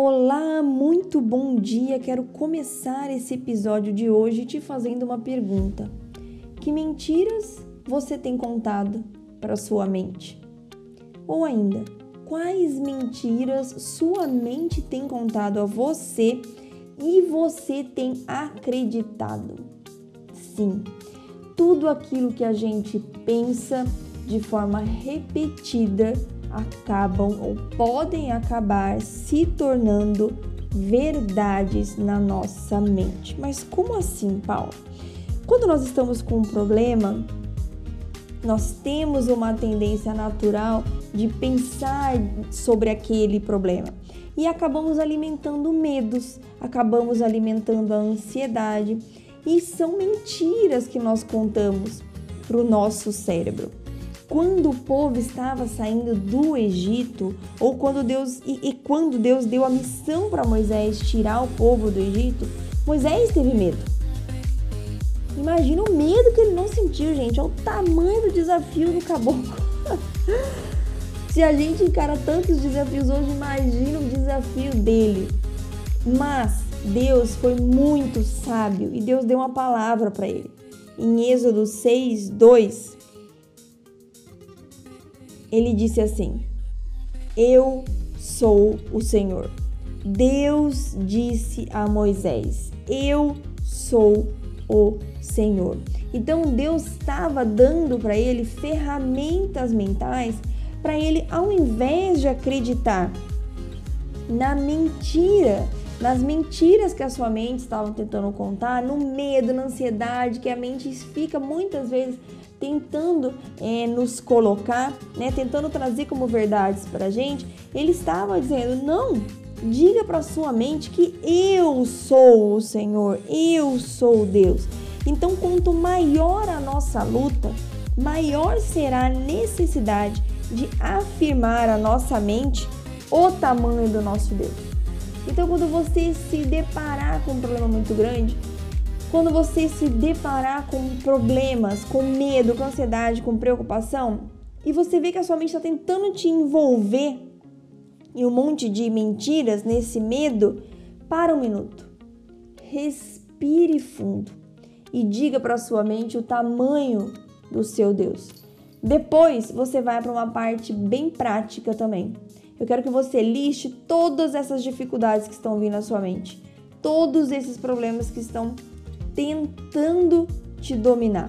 Olá, muito bom dia. Quero começar esse episódio de hoje te fazendo uma pergunta. Que mentiras você tem contado para sua mente? Ou ainda, quais mentiras sua mente tem contado a você e você tem acreditado? Sim, tudo aquilo que a gente pensa de forma repetida acabam ou podem acabar se tornando verdades na nossa mente. Mas como assim, Paulo? Quando nós estamos com um problema, nós temos uma tendência natural de pensar sobre aquele problema e acabamos alimentando medos, acabamos alimentando a ansiedade e são mentiras que nós contamos para o nosso cérebro quando o povo estava saindo do Egito, ou quando Deus e, e quando Deus deu a missão para Moisés tirar o povo do Egito, Moisés teve medo. Imagina o medo que ele não sentiu, gente. Olha o tamanho do desafio do caboclo. Se a gente encara tantos desafios hoje, imagina o desafio dele. Mas Deus foi muito sábio e Deus deu uma palavra para ele. Em Êxodo 6, 2, ele disse assim: Eu sou o Senhor. Deus disse a Moisés: Eu sou o Senhor. Então Deus estava dando para ele ferramentas mentais para ele, ao invés de acreditar na mentira, nas mentiras que a sua mente estava tentando contar, no medo, na ansiedade que a mente fica muitas vezes tentando é, nos colocar, né, tentando trazer como verdades para a gente, ele estava dizendo: não, diga para sua mente que eu sou o Senhor, eu sou Deus. Então, quanto maior a nossa luta, maior será a necessidade de afirmar a nossa mente o tamanho do nosso Deus. Então, quando você se deparar com um problema muito grande, quando você se deparar com problemas, com medo, com ansiedade, com preocupação, e você vê que a sua mente está tentando te envolver em um monte de mentiras nesse medo, para um minuto. Respire fundo e diga para sua mente o tamanho do seu Deus. Depois você vai para uma parte bem prática também. Eu quero que você liste todas essas dificuldades que estão vindo à sua mente, todos esses problemas que estão tentando te dominar.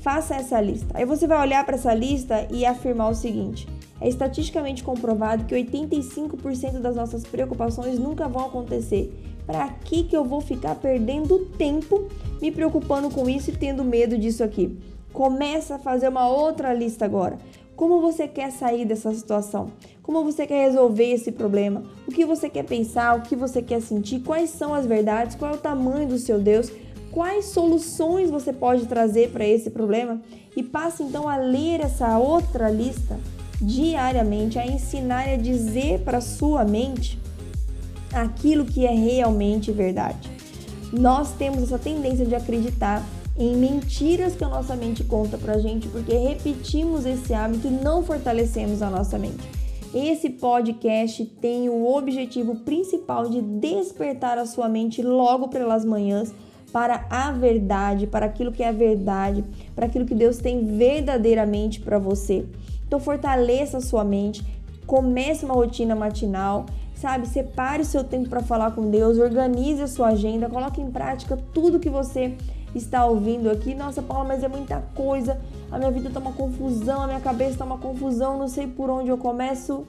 Faça essa lista. Aí você vai olhar para essa lista e afirmar o seguinte: é estatisticamente comprovado que 85% das nossas preocupações nunca vão acontecer. Para que que eu vou ficar perdendo tempo me preocupando com isso e tendo medo disso aqui? Começa a fazer uma outra lista agora. Como você quer sair dessa situação? Como você quer resolver esse problema? O que você quer pensar? O que você quer sentir? Quais são as verdades? Qual é o tamanho do seu Deus? Quais soluções você pode trazer para esse problema? E passe então a ler essa outra lista diariamente, a ensinar e a dizer para sua mente aquilo que é realmente verdade. Nós temos essa tendência de acreditar em mentiras que a nossa mente conta pra gente, porque repetimos esse hábito e não fortalecemos a nossa mente. Esse podcast tem o objetivo principal de despertar a sua mente logo pelas manhãs para a verdade, para aquilo que é a verdade, para aquilo que Deus tem verdadeiramente para você. Então fortaleça a sua mente, comece uma rotina matinal, sabe? Separe o seu tempo para falar com Deus, organize a sua agenda, coloque em prática tudo que você está ouvindo aqui. Nossa, Paula, mas é muita coisa. A minha vida está uma confusão, a minha cabeça está uma confusão, não sei por onde eu começo.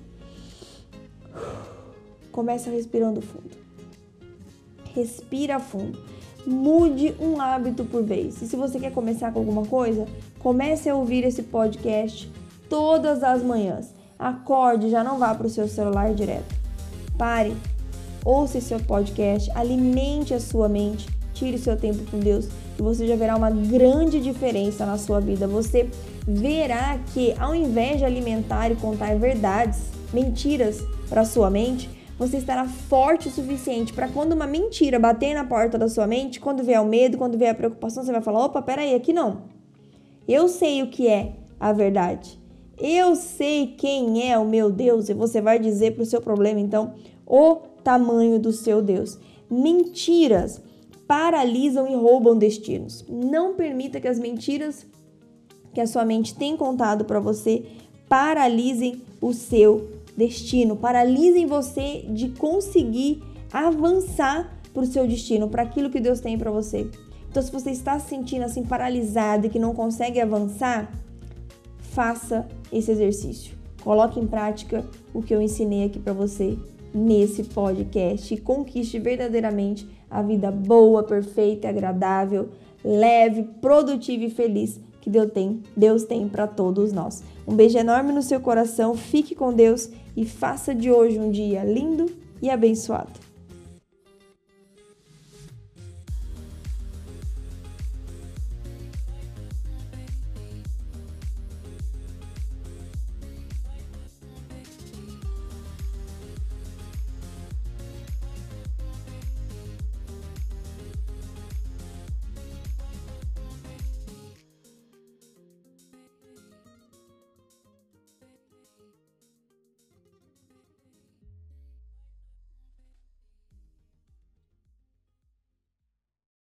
Começa respirando fundo. Respira fundo. Mude um hábito por vez. E se você quer começar com alguma coisa, comece a ouvir esse podcast todas as manhãs. Acorde, já não vá para o seu celular direto. Pare, ouça esse seu podcast, alimente a sua mente tire seu tempo com Deus e você já verá uma grande diferença na sua vida. Você verá que ao invés de alimentar e contar verdades, mentiras para sua mente, você estará forte o suficiente para quando uma mentira bater na porta da sua mente, quando vier o medo, quando vier a preocupação, você vai falar: opa, peraí, aqui não. Eu sei o que é a verdade. Eu sei quem é o meu Deus e você vai dizer para o seu problema, então, o tamanho do seu Deus. Mentiras paralisam e roubam destinos. Não permita que as mentiras que a sua mente tem contado para você paralisem o seu destino, paralisem você de conseguir avançar para o seu destino, para aquilo que Deus tem para você. Então, se você está se sentindo assim paralisado e que não consegue avançar, faça esse exercício. Coloque em prática o que eu ensinei aqui para você nesse podcast e conquiste verdadeiramente a vida boa, perfeita, agradável, leve, produtiva e feliz que Deus tem, Deus tem para todos nós. Um beijo enorme no seu coração, fique com Deus e faça de hoje um dia lindo e abençoado.